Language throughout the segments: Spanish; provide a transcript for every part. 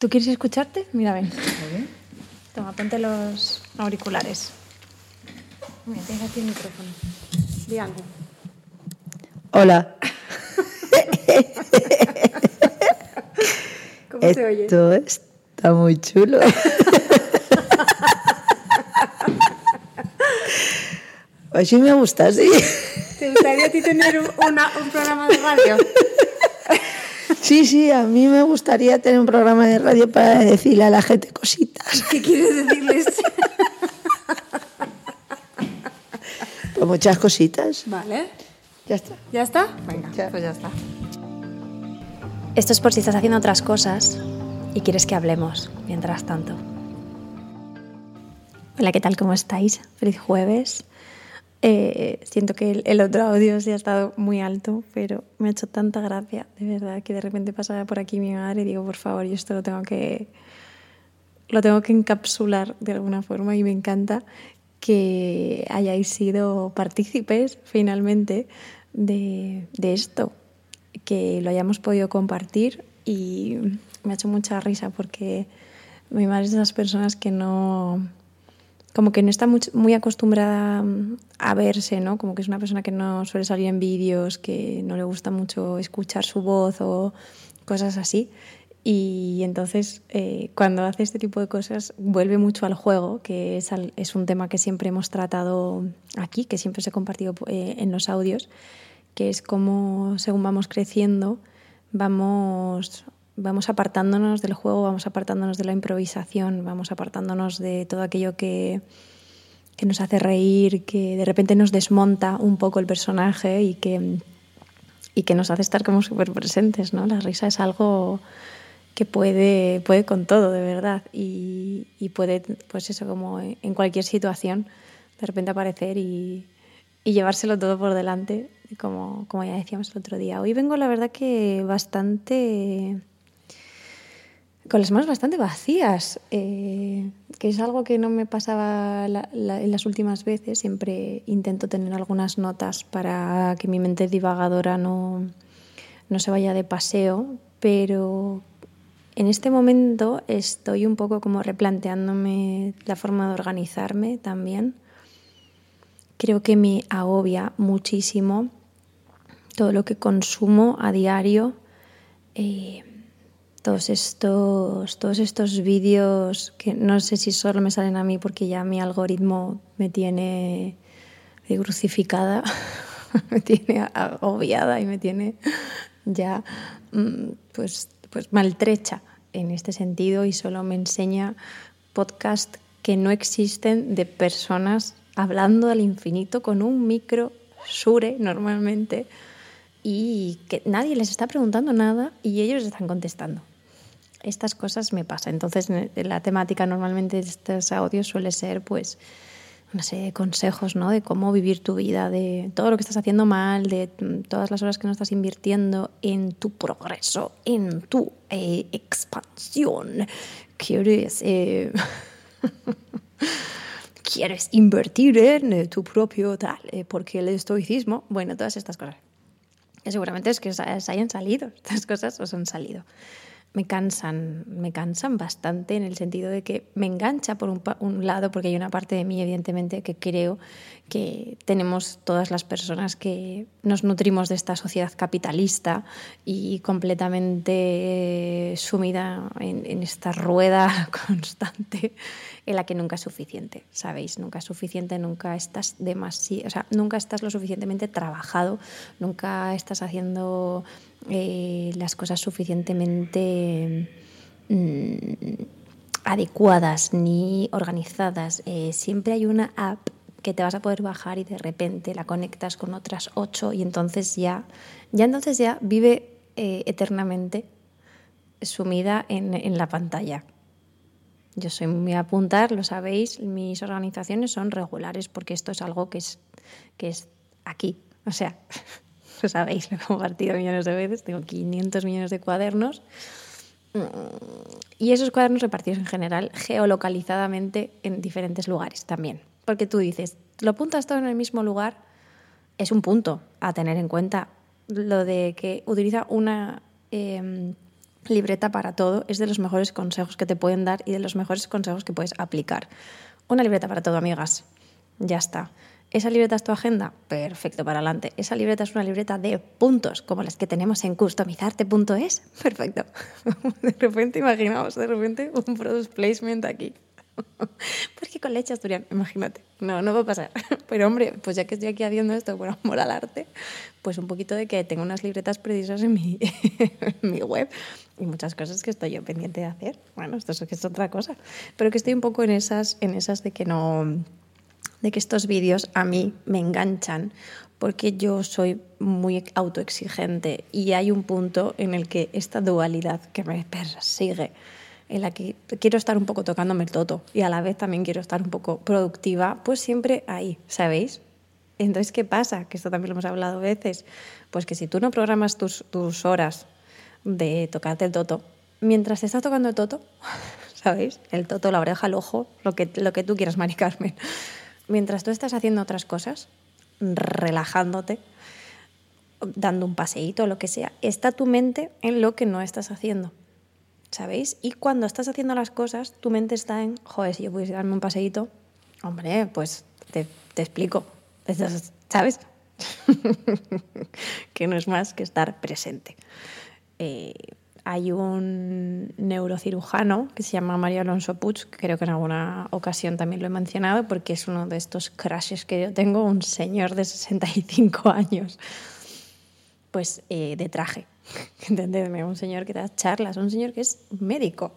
¿Tú quieres escucharte? Mira, ven. Toma, ponte los auriculares. Mira, tienes aquí el micrófono. Di algo. Hola. ¿Cómo se oye? Esto está muy chulo. Pues sí me gusta, sí. ¿Te gustaría a ti tener una- un programa de radio? Sí, sí, a mí me gustaría tener un programa de radio para decirle a la gente cositas. ¿Qué quieres decirles? Pues muchas cositas. Vale. Ya está. ¿Ya está? Venga, Ya. pues ya está. Esto es por si estás haciendo otras cosas y quieres que hablemos mientras tanto. Hola, ¿qué tal? ¿Cómo estáis? Feliz jueves. Eh, siento que el, el otro audio sí ha estado muy alto, pero me ha hecho tanta gracia, de verdad, que de repente pasa por aquí mi madre y digo, por favor, yo esto lo tengo que, lo tengo que encapsular de alguna forma y me encanta que hayáis sido partícipes finalmente de, de esto, que lo hayamos podido compartir. Y me ha hecho mucha risa porque mi madre es de esas personas que no como que no está muy acostumbrada mm, a verse, ¿no? Como que es una persona que no suele salir en vídeos, que no le gusta mucho escuchar su voz o cosas así. Y entonces, eh, cuando hace este tipo de cosas, vuelve mucho al juego, que es, al- es un tema que siempre hemos tratado aquí, que siempre se ha compartido eh, en los audios, que es cómo, según vamos creciendo, vamos, vamos apartándonos del juego, vamos apartándonos de la improvisación, vamos apartándonos de todo aquello que, que nos hace reír, que de repente nos desmonta un poco el personaje y que, y que nos hace estar como súper presentes, ¿no? La risa es algo que puede, puede con todo, de verdad, y, y puede, pues eso, como en cualquier situación, de repente aparecer y, y llevárselo todo por delante, como, como ya decíamos el otro día. Hoy vengo, la verdad, que bastante con las manos bastante vacías, eh, que es algo que no me pasaba en las últimas veces. Siempre intento tener algunas notas para que mi mente divagadora no, no se vaya de paseo, pero en este momento estoy un poco como replanteándome la forma de organizarme también. Creo que me agobia muchísimo todo lo que consumo a diario. eh, todos estos, todos estos vídeos que no sé si solo me salen a mí porque ya mi algoritmo me tiene crucificada, me tiene agobiada y me tiene ya mm, pues, pues maltrecha en este sentido y solo me enseña podcast que no existen de personas hablando al infinito con un micro sure normalmente y que nadie les está preguntando nada y ellos están contestando. Estas cosas me pasan. Entonces, la temática normalmente de estos audios suele ser, pues, serie de consejos, ¿no? De cómo vivir tu vida, de todo lo que estás haciendo mal, de mm, todas las horas que no estás invirtiendo en tu progreso, en tu eh, expansión. ¿Quieres, eh, ¿Quieres invertir en eh, tu propio tal? eh, porque el estoicismo, bueno, todas estas cosas seguramente es que se hayan salido, estas cosas os han salido. Me cansan, me cansan bastante en el sentido de que me engancha por un, lado, porque hay una parte de mí, evidentemente, que creo que tenemos todas las personas que nos nutrimos de esta sociedad capitalista y completamente eh, sumida en, en esta rueda constante en la que nunca es suficiente, ¿sabéis? Nunca es suficiente, nunca estás demasiado, o sea, nunca estás lo suficientemente trabajado, nunca estás haciendo eh, las cosas suficientemente mm, adecuadas ni organizadas. Eh, siempre hay una app que te vas a poder bajar y de repente la conectas con otras ocho y entonces ya, ya entonces ya vive eh, eternamente sumida en, en la pantalla. Yo soy muy a apuntar, lo sabéis, mis organizaciones son regulares porque esto es algo que es, que es aquí. O sea, lo sabéis, lo he compartido millones de veces, tengo 500 millones de cuadernos y esos cuadernos repartidos en general geolocalizadamente en diferentes lugares también. Porque tú dices, lo apuntas todo en el mismo lugar, es un punto a tener en cuenta. Lo de que utiliza una eh, libreta para todo es de los mejores consejos que te pueden dar y de los mejores consejos que puedes aplicar. Una libreta para todo, amigas. Ya está. ¿Esa libreta es tu agenda? Perfecto, para adelante. ¿Esa libreta es una libreta de puntos, como las que tenemos en customizarte.es? Perfecto. De repente, imaginamos, de repente, un product placement aquí. Porque con leche asturiana, imagínate. No, no va a pasar. Pero hombre, pues ya que estoy aquí haciendo esto por amor al arte, pues un poquito de que tengo unas libretas precisas en mi, en mi web y muchas cosas que estoy yo pendiente de hacer. Bueno, esto es, es otra cosa. Pero que estoy un poco en esas, en esas de que no de que estos vídeos a mí me enganchan porque yo soy muy autoexigente y hay un punto en el que esta dualidad que me persigue, en la que quiero estar un poco tocándome el toto y a la vez también quiero estar un poco productiva, pues siempre ahí, ¿sabéis? Entonces, ¿qué pasa? Que esto también lo hemos hablado veces. Pues que si tú no programas tus, tus horas de tocarte el toto, mientras te estás tocando el toto, ¿sabéis? El toto, la oreja, el ojo, lo que, lo que tú quieras, Mari Carmen mientras tú estás haciendo otras cosas, relajándote, dando un paseíto o lo que sea, está tu mente en lo que no estás haciendo. ¿Sabéis? Y cuando estás haciendo las cosas, tu mente está en, joder, si yo pudiese darme un paseíto, hombre, pues te, explico. ¿Sabes? que no es más que estar presente. Eh, hay un neurocirujano que se llama Mario Alonso Puig, creo que en alguna ocasión también lo he mencionado, porque es uno de estos crashes que yo tengo, un señor de 65 años, pues eh, de traje, entendedme, un señor que da charlas, un señor que es médico,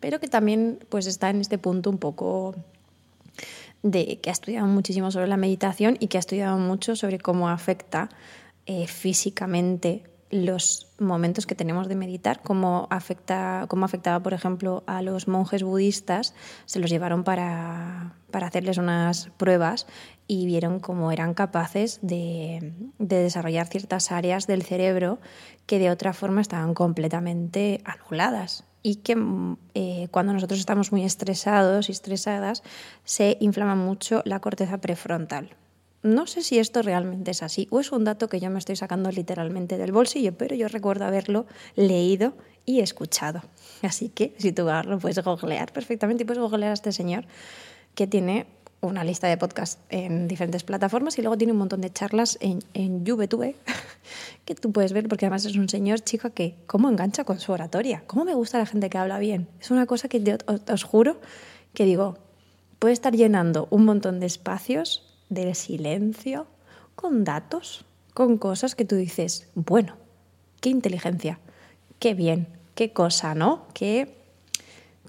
pero que también pues está en este punto un poco de que ha estudiado muchísimo sobre la meditación y que ha estudiado mucho sobre cómo afecta eh, físicamente los momentos que tenemos de meditar, cómo, afecta, cómo afectaba, por ejemplo, a los monjes budistas, se los llevaron para, para hacerles unas pruebas y vieron cómo eran capaces de, de, desarrollar ciertas áreas del cerebro que de otra forma estaban completamente anuladas y que eh, cuando nosotros estamos muy estresados y estresadas se inflama mucho la corteza prefrontal. No sé si esto realmente es así o es un dato que yo me estoy sacando literalmente del bolsillo, pero yo recuerdo haberlo leído y escuchado. Así que si tú lo puedes googlear perfectamente y puedes googlear a este señor que tiene una lista de podcasts en diferentes plataformas y luego tiene un montón de charlas en, en YouTube que tú puedes ver porque además es un señor chico que cómo engancha con su oratoria, cómo me gusta la gente que habla bien. Es una cosa que os, os juro que digo, puede estar llenando un montón de espacios del silencio, con datos, con cosas que tú dices, bueno, qué inteligencia, qué bien, qué cosa, ¿no? Que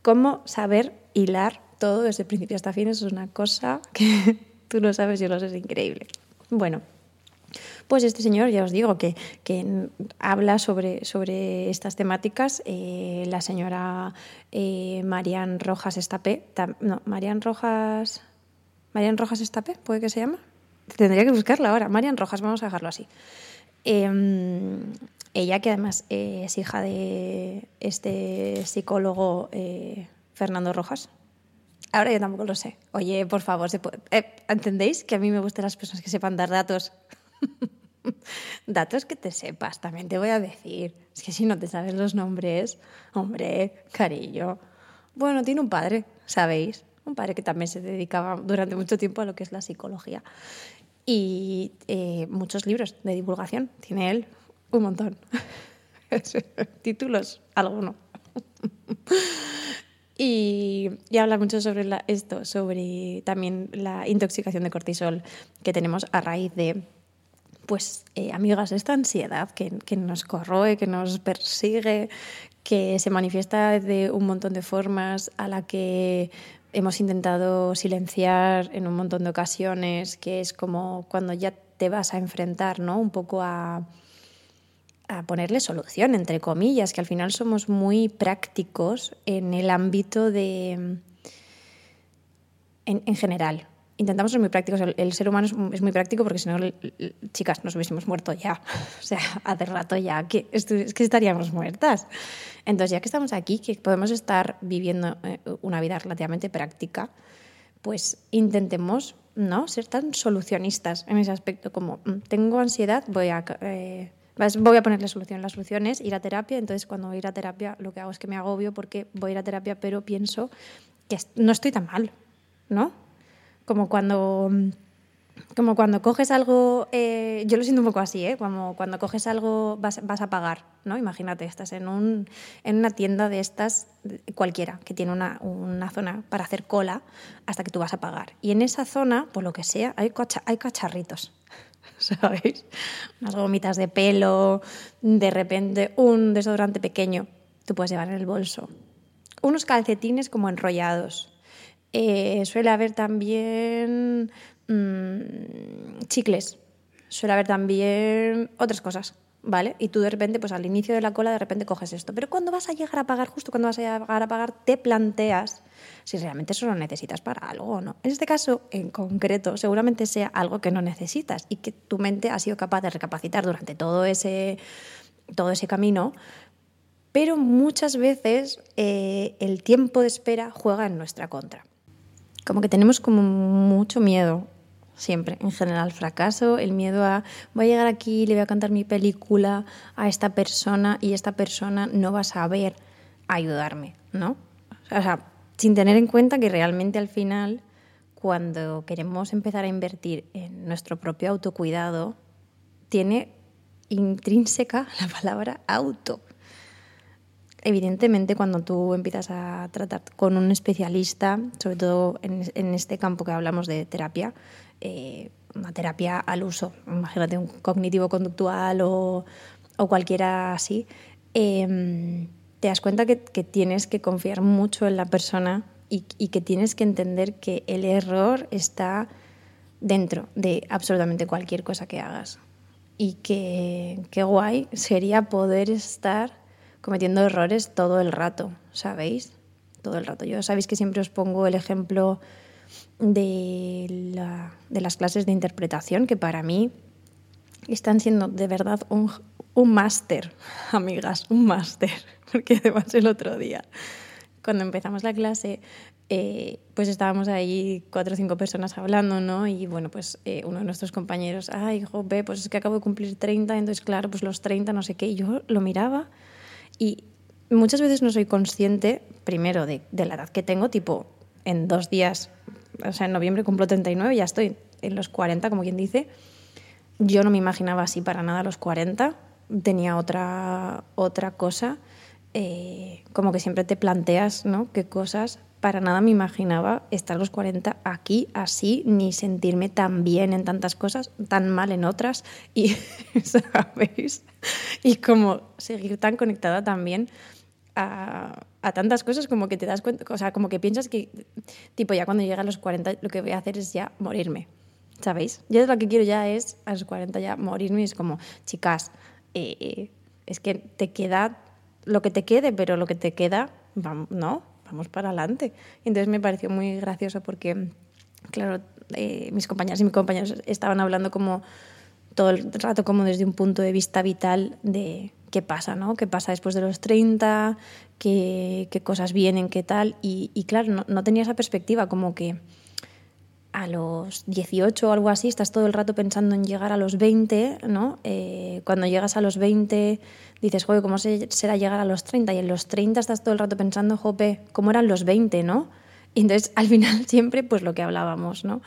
cómo saber hilar todo desde principio hasta fin es una cosa que tú lo sabes, yo lo sé, es increíble. Bueno, pues este señor, ya os digo, que, que habla sobre, sobre estas temáticas. Eh, la señora eh, Marian Rojas Estapé, no, Marian Rojas Marian Rojas Estape, ¿puede que se llama? Tendría que buscarla ahora. Marian Rojas, vamos a dejarlo así. Em, ella, que además es hija de este psicólogo eh, Fernando Rojas. Ahora yo tampoco lo sé. Oye, por favor, eh, ¿entendéis que a mí me gustan las personas que sepan dar datos? datos que te sepas, también te voy a decir. Es que si no te sabes los nombres, hombre, cariño. Bueno, tiene un padre, ¿sabéis? Un padre que también se dedicaba durante mucho tiempo a lo que es la psicología. Y eh, muchos libros de divulgación, tiene él un montón. Títulos, alguno. y, y, habla mucho sobre esto, sobre también la intoxicación de cortisol que tenemos a raíz de pues eh, amigas, esta ansiedad que, que, nos corroe, que nos persigue, que se manifiesta de un montón de formas, a la que hemos intentado silenciar en un montón de ocasiones, que es como cuando ya te vas a enfrentar ¿no? un poco a, a ponerle solución, entre comillas, que al final somos muy prácticos en el ámbito de... en, en general, intentamos ser muy prácticos. El, ser humano es, muy práctico porque si no, chicas, nos hubiésemos muerto ya. O sea, hace rato ya que, es que estaríamos muertas. Entonces, ya que estamos aquí, que podemos estar viviendo eh, una vida relativamente práctica, pues intentemos no ser tan solucionistas en ese aspecto como mm, tengo ansiedad, voy a... Eh, voy a ponerle solución. La solución es ir a terapia. Entonces, cuando voy a ir a terapia, lo que hago es que me agobio porque voy a ir a terapia, pero pienso que no estoy tan mal, ¿no? Como cuando como cuando coges algo, eh, yo lo siento un poco así, ¿eh? Como cuando coges algo vas, vas, a pagar, ¿no? Imagínate, estás en, un, en una tienda de estas, cualquiera, que tiene una, una, zona para hacer cola hasta que tú vas a pagar. Y en esa zona, por lo que sea, hay, hay cacharritos, ¿sabéis? Unas gomitas de pelo, de repente un desodorante pequeño, tú puedes llevar en el bolso. Unos calcetines como enrollados. Eh, suele haber también mmm, chicles, suele haber también otras cosas, ¿vale? Y tú de repente, pues al inicio de la cola, de repente coges esto. Pero cuando vas a llegar a pagar, justo cuando vas a llegar a pagar, te planteas si realmente eso lo necesitas para algo o no. En este caso, en concreto, seguramente sea algo que no necesitas y que tu mente ha sido capaz de recapacitar durante todo ese, todo ese camino, pero muchas veces eh, el tiempo de espera juega en nuestra contra. Como que tenemos como mucho miedo siempre, en general, fracaso, el miedo a voy a llegar aquí, le voy a cantar mi película a esta persona y esta persona no va a saber ayudarme, ¿no? O sea, sin tener en cuenta que realmente al final, cuando queremos empezar a invertir en nuestro propio autocuidado, tiene intrínseca la palabra auto. Evidentemente, cuando tú empiezas a tratar con un especialista, sobre todo en, en este campo que hablamos de terapia, eh, una terapia al uso, imagínate un cognitivo conductual o, o cualquiera así, em, te das cuenta que, que, tienes que confiar mucho en la persona y, y, que tienes que entender que el error está dentro de absolutamente cualquier cosa que hagas. Y que qué guay sería poder estar cometiendo errores todo el rato, ¿sabéis? Todo el rato. Yo sabéis que siempre os pongo el ejemplo de, la, de las clases de interpretación, que para mí están siendo de verdad un, un máster, amigas, un máster, porque además el otro día, cuando empezamos la clase, eh, pues estábamos ahí cuatro o cinco personas hablando, ¿no? Y bueno, pues eh, uno de nuestros compañeros, ay, jope, pues es que acabo de cumplir 30, entonces claro, pues los 30, no sé qué, y yo lo miraba y muchas veces no soy consciente, primero, de, la edad que tengo, tipo, en dos días o sea, en noviembre cumplo 39, ya estoy en los 40, como quien dice. Yo no me imaginaba así para nada a los 40, tenía otra, otra cosa, eh, como que siempre te planteas, ¿no? Qué cosas, para nada me imaginaba estar los 40 aquí así, ni sentirme tan bien en tantas cosas, tan mal en otras, y, ¿sabéis? Y como seguir tan conectada también a, tantas cosas como que te das cuenta, o sea, como que piensas que, tipo, ya cuando llega a los 40 lo que voy a hacer es ya morirme, ¿sabéis? Yo lo que quiero ya es a los 40 ya morirme y es como, chicas, eh, es que te queda lo que te quede, pero lo que te queda, no, para adelante. Entonces me pareció muy gracioso porque, claro, eh, mis compañeras y mis compañeros estaban hablando como todo el rato como desde un punto de vista vital de qué pasa, ¿no? ¿Qué pasa después de los 30? ¿Qué, cosas vienen? ¿Qué tal? Y, claro, no, tenía esa perspectiva, como que a los 18 o algo así estás todo el rato pensando en llegar a los 20, ¿no? Eh, cuando llegas a los 20 dices, joder, ¿cómo será llegar a los 30? Y en los 30 estás todo el rato pensando, jope, ¿cómo eran los 20, no? Y entonces al final siempre, pues lo que hablábamos, ¿no?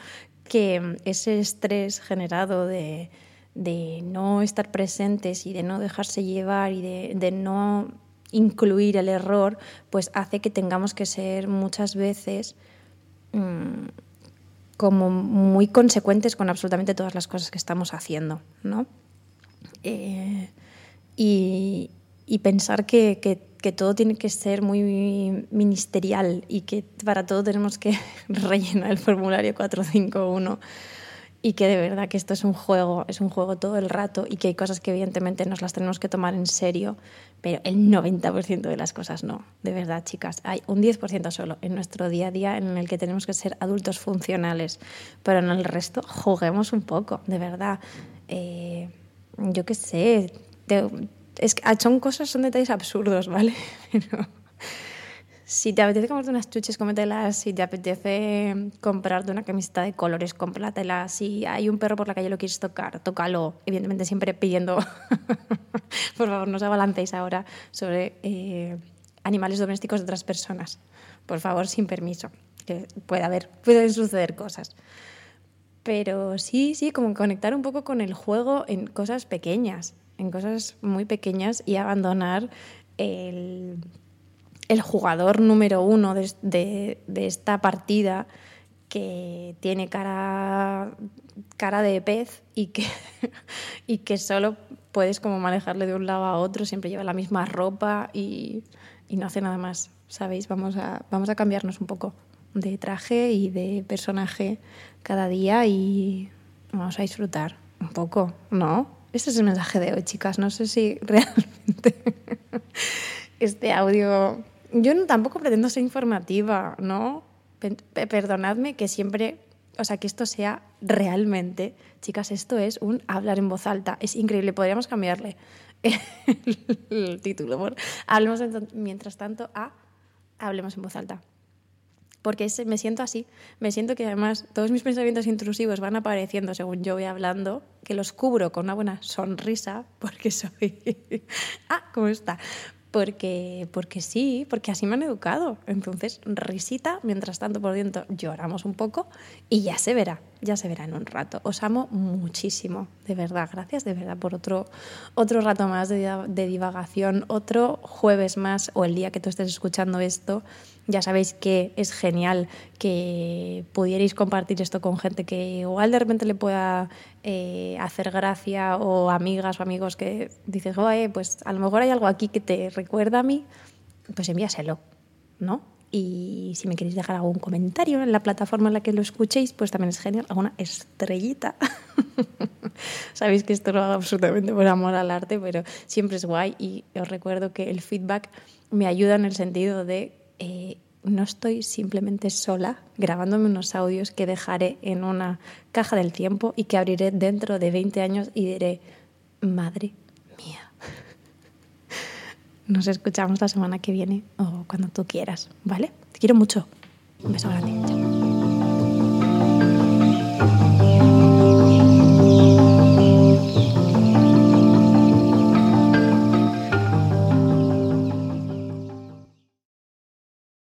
Que ese estrés generado de de no estar presentes y de no dejarse llevar y de, no incluir el error, pues hace que tengamos que ser muchas veces mm, como muy consecuentes con absolutamente todas las cosas que estamos haciendo, ¿no? Eh, y, pensar que, que, todo tiene que ser muy ministerial y que para todo tenemos que rellenar el formulario 451 y que de verdad que esto es un juego, es un juego todo el rato y que hay cosas que evidentemente nos las tenemos que tomar en serio, pero el 90% de las cosas no. De verdad, chicas, hay un 10% solo en nuestro día a día en el que tenemos que ser adultos funcionales, pero en el resto juguemos un poco, de verdad. Eh, yo qué sé, es que son cosas, son detalles absurdos, ¿vale? Pero Si te apetece comprarte unas chuches, cómetelas. Si te apetece comprarte una camiseta de colores, cómpratela. Si hay un perro por la calle y lo quieres tocar, tócalo. Evidentemente siempre pidiendo, por favor, no os abalancéis ahora sobre eh, animales domésticos de otras personas. Por favor, sin permiso, que puede haber, pueden suceder cosas. Pero sí, sí, como conectar un poco con el juego en cosas pequeñas, en cosas muy pequeñas y abandonar el el jugador número uno de, esta partida que tiene cara, cara de pez y que, y que solo puedes como manejarle de un lado a otro, siempre lleva la misma ropa y, no hace nada más, ¿sabéis? Vamos a, vamos a cambiarnos un poco de traje y de personaje cada día y vamos a disfrutar un poco, ¿no? Ese es el mensaje de hoy, chicas. No sé si realmente este audio yo tampoco pretendo ser informativa, ¿no? Perdonadme que siempre, o sea, que esto sea realmente, chicas, esto es un hablar en voz alta, es increíble, podríamos cambiarle el, título por hablemos mientras tanto a hablemos en voz alta. Porque me siento así, me siento que además todos mis pensamientos intrusivos van apareciendo según yo voy hablando, que los cubro con una buena sonrisa, porque soy... ah, ¿cómo está? Porque, porque sí, porque así me han educado. Entonces, risita, mientras tanto por dentro lloramos un poco y ya se verá, ya se verá en un rato. Os amo muchísimo, de verdad, gracias de verdad por otro, otro rato más de, divagación, otro jueves más o el día que tú estés escuchando esto ya sabéis que es genial que pudierais compartir esto con gente que igual de repente le pueda eh, hacer gracia o amigas o amigos que dices, oye, pues a lo mejor hay algo aquí que te recuerda a mí, pues envíaselo, ¿no? Y si me queréis dejar algún comentario en la plataforma en la que lo escuchéis, pues también es genial. Alguna estrellita. Sabéis que esto lo hago absolutamente por amor al arte, pero siempre es guay. Y os recuerdo que el feedback me ayuda en el sentido de eh, no estoy simplemente sola grabándome unos audios que dejaré en una caja del tiempo y que abriré dentro de 20 años y diré, madre mía. Nos escuchamos la semana que viene o cuando tú quieras, ¿vale? Te quiero mucho. Un beso grande.